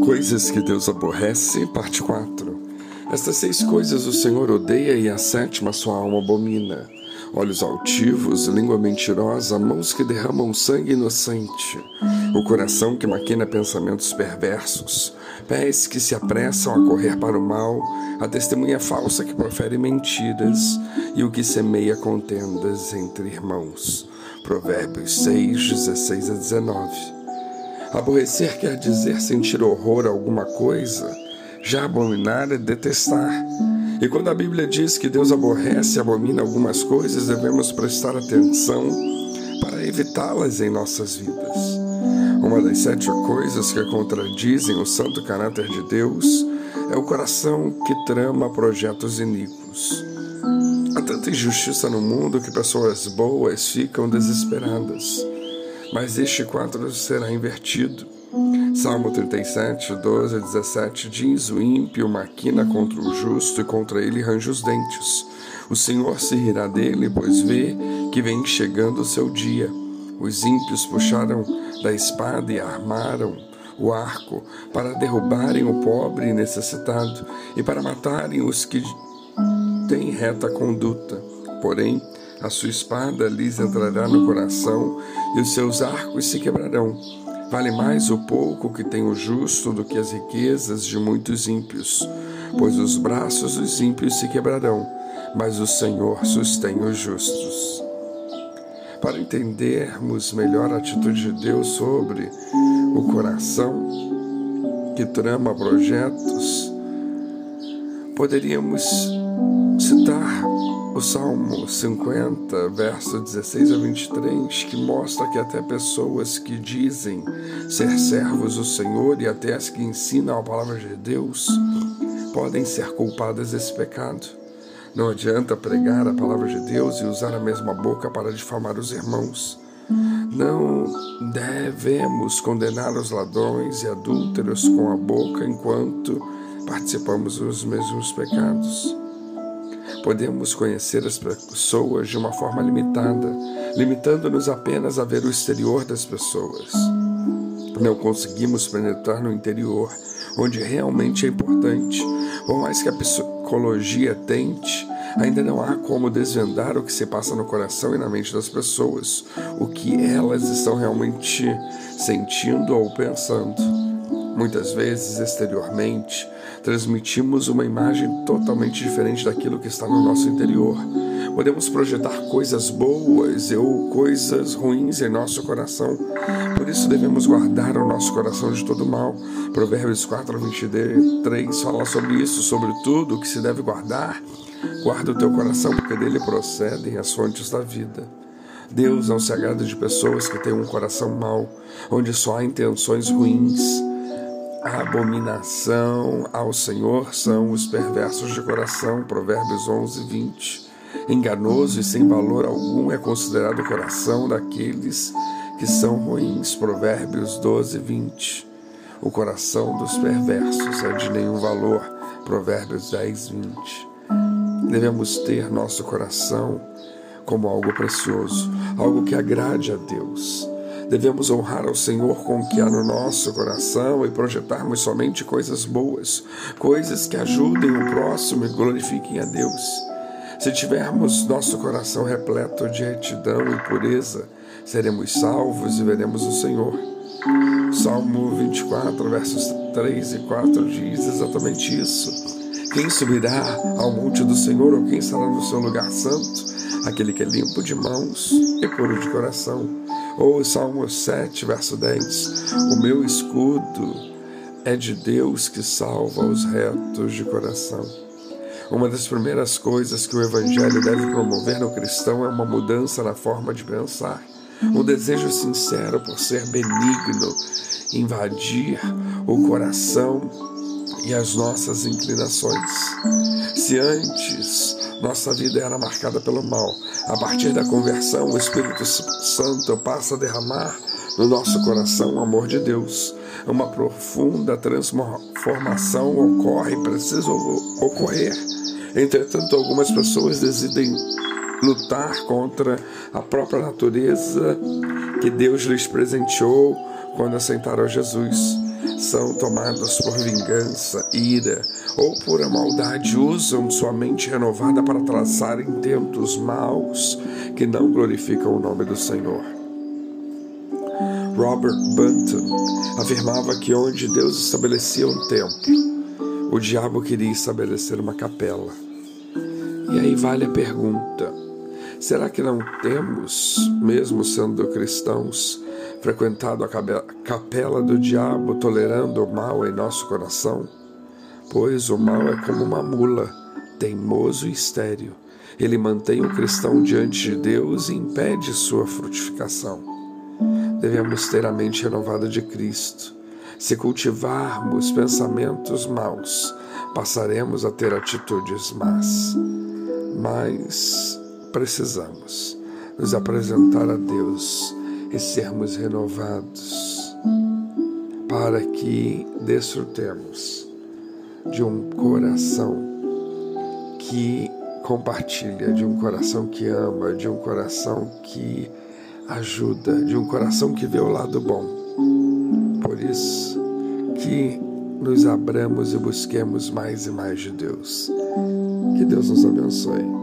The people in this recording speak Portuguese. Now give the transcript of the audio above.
Coisas que Deus aborrece, parte 4. Estas seis coisas o Senhor odeia e a sétima sua alma abomina: olhos altivos, língua mentirosa, mãos que derramam sangue inocente, o coração que maquina pensamentos perversos, pés que se apressam a correr para o mal, a testemunha falsa que profere mentiras e o que semeia contendas entre irmãos. Provérbios 6, 16 a 19. Aborrecer quer dizer sentir horror a alguma coisa, já abominar é detestar. E quando a Bíblia diz que Deus aborrece e abomina algumas coisas, devemos prestar atenção para evitá-las em nossas vidas. Uma das sete coisas que contradizem o santo caráter de Deus é o coração que trama projetos iníquos. Há tanta injustiça no mundo que pessoas boas ficam desesperadas mas este quadro será invertido. Salmo 37, 12 a 17 diz: O ímpio maquina contra o justo e contra ele range os dentes. O Senhor se rirá dele, pois vê que vem chegando o seu dia. Os ímpios puxaram da espada e armaram o arco para derrubarem o pobre e necessitado e para matarem os que têm reta conduta. Porém, a sua espada lhes entrará no coração e os seus arcos se quebrarão. Vale mais o pouco que tem o justo do que as riquezas de muitos ímpios, pois os braços dos ímpios se quebrarão, mas o Senhor sustém os justos. Para entendermos melhor a atitude de Deus sobre o coração que trama projetos, poderíamos citar Salmo 50, verso 16 a 23, que mostra que até pessoas que dizem ser servos do Senhor e até as que ensinam a palavra de Deus podem ser culpadas desse pecado. Não adianta pregar a palavra de Deus e usar a mesma boca para difamar os irmãos. Não devemos condenar os ladrões e adúlteros com a boca enquanto participamos dos mesmos pecados. Podemos conhecer as pessoas de uma forma limitada, limitando-nos apenas a ver o exterior das pessoas. Não conseguimos penetrar no interior, onde realmente é importante. Por mais que a psicologia tente, ainda não há como desvendar o que se passa no coração e na mente das pessoas, o que elas estão realmente sentindo ou pensando. Muitas vezes, exteriormente, transmitimos uma imagem totalmente diferente daquilo que está no nosso interior. Podemos projetar coisas boas ou coisas ruins em nosso coração. Por isso devemos guardar o nosso coração de todo mal. Provérbios 4, 23 fala sobre isso, sobre tudo o que se deve guardar. Guarda o teu coração, porque dele procedem as fontes da vida. Deus não se agrada de pessoas que têm um coração mau, onde só há intenções ruins. Abominação ao Senhor são os perversos de coração. Provérbios 11, 20. Enganoso e sem valor algum é considerado o coração daqueles que são ruins. Provérbios 12, 20. O coração dos perversos é de nenhum valor. Provérbios 10, 20. Devemos ter nosso coração como algo precioso, algo que agrade a Deus. Devemos honrar ao Senhor com o que há no nosso coração e projetarmos somente coisas boas, coisas que ajudem o próximo e glorifiquem a Deus. Se tivermos nosso coração repleto de retidão e pureza, seremos salvos e veremos o Senhor. Salmo 24, versos 3 e 4 diz exatamente isso. Quem subirá ao monte do Senhor ou quem estará no seu lugar santo? Aquele que é limpo de mãos e puro de coração ou Salmo 7, verso 10: O meu escudo é de Deus que salva os retos de coração. Uma das primeiras coisas que o Evangelho deve promover no cristão é uma mudança na forma de pensar, um desejo sincero por ser benigno, invadir o coração e as nossas inclinações. Se antes nossa vida era marcada pelo mal. A partir da conversão, o Espírito Santo passa a derramar no nosso coração o amor de Deus. Uma profunda transformação ocorre, precisa ocorrer. Entretanto, algumas pessoas decidem lutar contra a própria natureza que Deus lhes presenteou quando aceitaram Jesus. São tomados por vingança, ira ou por maldade, usam sua mente renovada para traçar intentos maus que não glorificam o nome do Senhor. Robert Bunton afirmava que onde Deus estabelecia um templo, o diabo queria estabelecer uma capela. E aí vale a pergunta: será que não temos, mesmo sendo cristãos, frequentado a capela do diabo, tolerando o mal em nosso coração? Pois o mal é como uma mula, teimoso e estéril. Ele mantém o cristão diante de Deus e impede sua frutificação devemos ter a mente renovada de Cristo. Se cultivarmos pensamentos maus, passaremos a ter atitudes más. Mas precisamos nos apresentar a Deus e sermos renovados para que desfrutemos de um coração que compartilha, de um coração que ama, de um coração que ajuda de um coração que vê o lado bom. Por isso, que nos abramos e busquemos mais e mais de Deus. Que Deus nos abençoe.